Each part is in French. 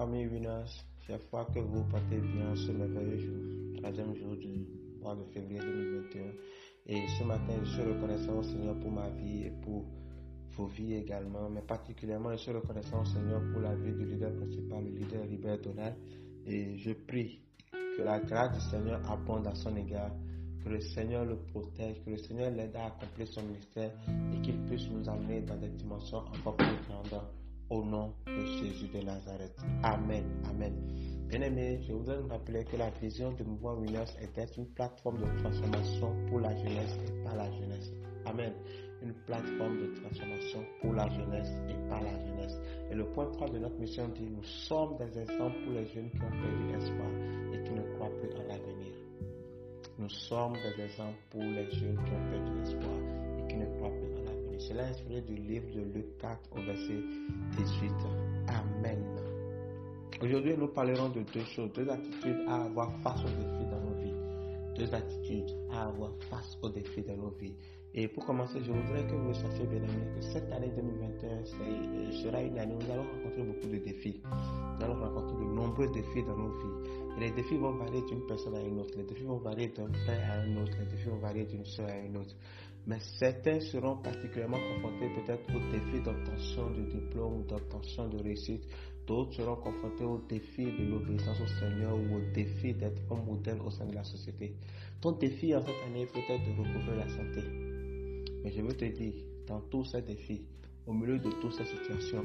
famille Winners, fois que vous partez bien ce merveilleux jour, troisième jour du mois de février 2021. Et ce matin, je suis reconnaissant au Seigneur pour ma vie et pour vos vies également, mais particulièrement, je suis reconnaissant au Seigneur pour la vie du leader principal, le leader Libert Donald. Et je prie que la grâce du Seigneur abonde à son égard, que le Seigneur le protège, que le Seigneur l'aide à accomplir son ministère et qu'il puisse nous amener dans des dimensions encore plus grandes au nom de Jésus de Nazareth. Amen. Amen. Bien-aimés, je voudrais vous rappeler que la vision de Mouvement Winners était une plateforme de transformation pour la jeunesse et par la jeunesse. Amen. Une plateforme de transformation pour la jeunesse et par la jeunesse. Et le point 3 de notre mission dit, nous sommes des exemples pour les jeunes qui ont perdu espoir et qui ne croient plus en l'avenir. Nous sommes des exemples pour les jeunes qui ont perdu Cela est inspiré du livre de Luc 4 au verset 18. Amen. Aujourd'hui, nous parlerons de deux choses, deux attitudes à avoir face aux défis dans nos vies. Deux attitudes à avoir face aux défis dans nos vies. Et pour commencer, je voudrais que vous sachiez, bien aimé, que cette année 2021 sera une année où nous allons rencontrer beaucoup de défis. Nous allons rencontrer de nombreux défis dans nos vies. Les défis vont varier d'une personne à une autre. Les défis vont varier d'un frère à un autre. Les défis vont varier d'une soeur à une autre. Mais certains seront particulièrement confrontés peut-être aux défis d'obtention de diplôme ou d'obtention de réussite. D'autres seront confrontés aux défis de l'obéissance au Seigneur ou au défi d'être un modèle au sein de la société. Ton défi en cette année peut être de recouvrir la santé. Mais je veux te dire, dans tous ces défis, au milieu de toutes ces situations,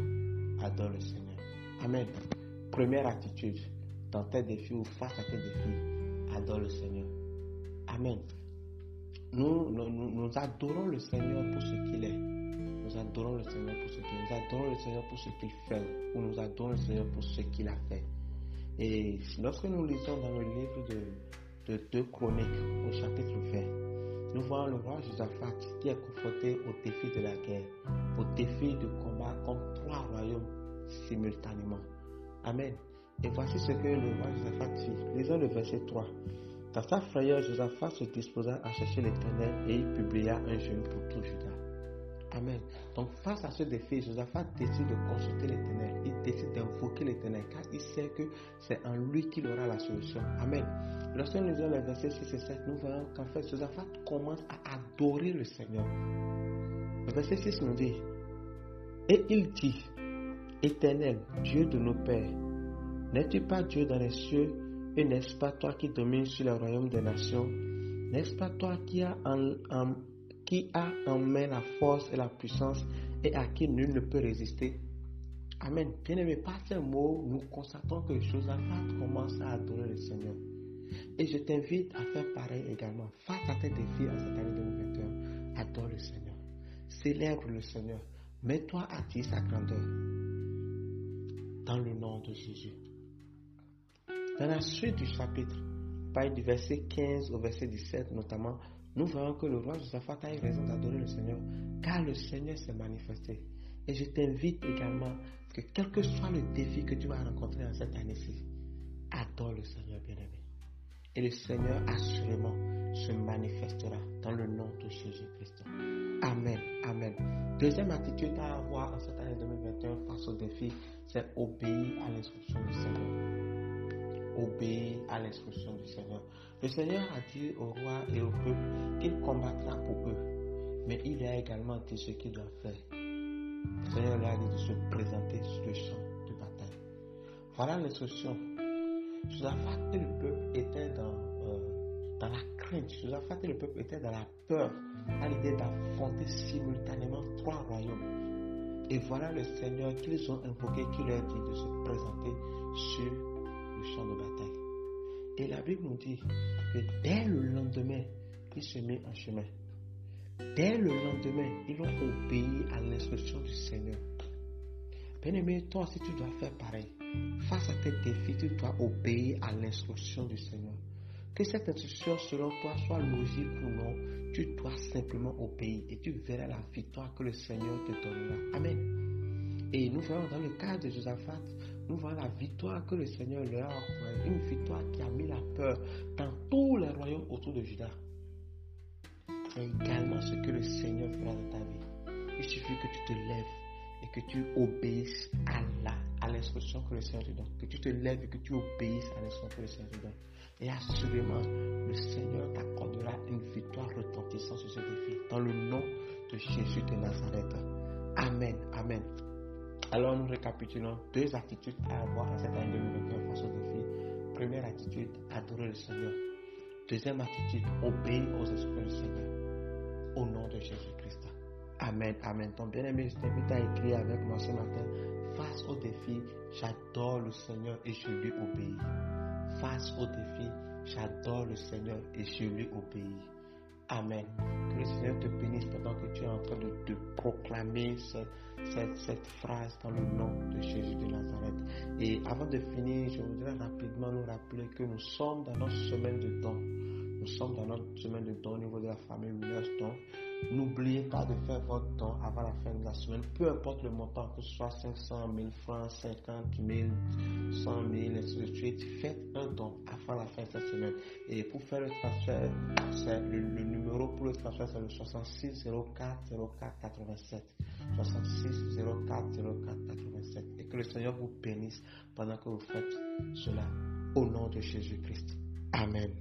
adore le Seigneur. Amen. Première attitude, dans tes défis ou face à tes défis, adore le Seigneur. Amen. Nous, adorons le Seigneur pour ce qu'il est. Nous adorons le Seigneur pour ce qu'il fait. Ou nous adorons le Seigneur pour ce qu'il a fait. Et lorsque nous lisons dans le livre de, de 2 Chroniques au chapitre 20, nous voyons le roi Josaphat qui est confronté au défi de la guerre, au défi de combat contre trois royaumes simultanément. Amen. Et voici ce que le roi Josaphat fit. Lisons le verset 3. Dans sa frayeur, Josaphat se disposa à chercher l'Éternel et il publia un jeûne pour tout Judas. Amen. Donc face à ce défi, Josaphat décide de consulter l'Éternel. Il décide d'invoquer l'Éternel car il sait que c'est en lui qu'il aura la solution. Amen. Lorsque nous lisons les versets 6 et 7, nous voyons qu'en fait, Josaphat commence à adorer le Seigneur. Le verset 6 nous dit, et il dit, Éternel, Dieu de nos pères, n'es-tu pas Dieu dans les cieux et n'est-ce pas toi qui domines sur le royaume des nations? N'est-ce pas toi qui as en, qui a en main la force et la puissance et à qui nul ne peut résister? Amen. Bien-aimé, par ces mots, nous constatons que Josaphat commence à adorer le Seigneur. Et je t'invite à faire pareil également. Face à tes défis en cette année 2021, adore le Seigneur. Célèbre le Seigneur. Mets-toi à dire sa grandeur. Dans le nom de Jésus. Dans la suite du chapitre, du verset 15 au verset 17 notamment, nous voyons que le roi Josaphat a eu raison d'adorer le Seigneur, car le Seigneur s'est manifesté. Et je t'invite également que quel que soit le défi que tu vas rencontrer en cette année-ci, adore le Seigneur bien-aimé. Et le Seigneur assurément se manifestera dans le nom de Jésus-Christ. Amen. Amen. Deuxième attitude à avoir en cette année 2021 face au défi, c'est obéir à l'instruction du Seigneur obéir à l'instruction du Seigneur. Le Seigneur a dit au roi et au peuple qu'il combattra pour eux, mais il a également dit ce qu'il doit faire. Le Seigneur lui a dit de se présenter sur le champ de bataille. Voilà l'instruction. Josaphat et le peuple étaient dans, euh, dans la crainte. Josaphat et le peuple étaient dans la peur à l'idée d'affronter simultanément trois royaumes. Et voilà le Seigneur qu'ils ont invoqué qui leur dit de se présenter sur champ de bataille. Et la Bible nous dit que dès le lendemain, ils se met en chemin. Dès le lendemain, ils ont obéi à l'instruction du Seigneur. Bien-aimé, toi aussi tu dois faire pareil. Face à tes défis, tu dois obéir à l'instruction du Seigneur. Que cette instruction selon toi soit logique ou non, tu dois simplement obéir et tu verras la victoire que le Seigneur te donnera. Amen. Et nous voyons dans le cas de Josaphat, nous voyons la victoire que le Seigneur leur a offert, une victoire qui a mis la peur dans tous les royaumes autour de Judas. C'est également ce que le Seigneur fera dans ta vie. Il suffit que tu te lèves et que tu obéisses à la, à l'instruction que le Seigneur te donne. Que tu te lèves et que tu obéisses à l'instruction que le Seigneur te donne. Et assurément, le Seigneur t'accordera une victoire retentissante sur ce défi. Dans le nom de Jésus de Nazareth. Amen. Amen. Alors nous récapitulons deux attitudes à avoir à cette année 2021 face au défi. Première attitude, adorer le Seigneur. Deuxième attitude, obéir aux esprits du Seigneur. Au nom de Jésus-Christ. Amen, amen. Ton bien-aimé, je t'invite à écrire avec moi ce matin. Face au défi, j'adore le Seigneur et je lui obéis. Face au défi, j'adore le Seigneur et je lui obéis. Amen. Que le Seigneur te bénisse pendant que tu es en train de, proclamer cette, phrase dans le nom de Jésus de Nazareth. Et avant de finir, je voudrais rapidement nous rappeler que nous sommes dans notre semaine de don. Nous sommes dans notre semaine de don au niveau de la famille Williams N'oubliez pas de faire votre don avant la fin de la semaine, peu importe le montant, que ce soit 500 000 francs, 50 000, 100 000, ainsi de suite. Faites un don avant la fin de cette semaine. Et pour faire le transfert, le, le, numéro pour le transfert, c'est le 66 04 04 87. 66 04 04 87. Et que le Seigneur vous bénisse pendant que vous faites cela. Au nom de Jésus-Christ. Amen.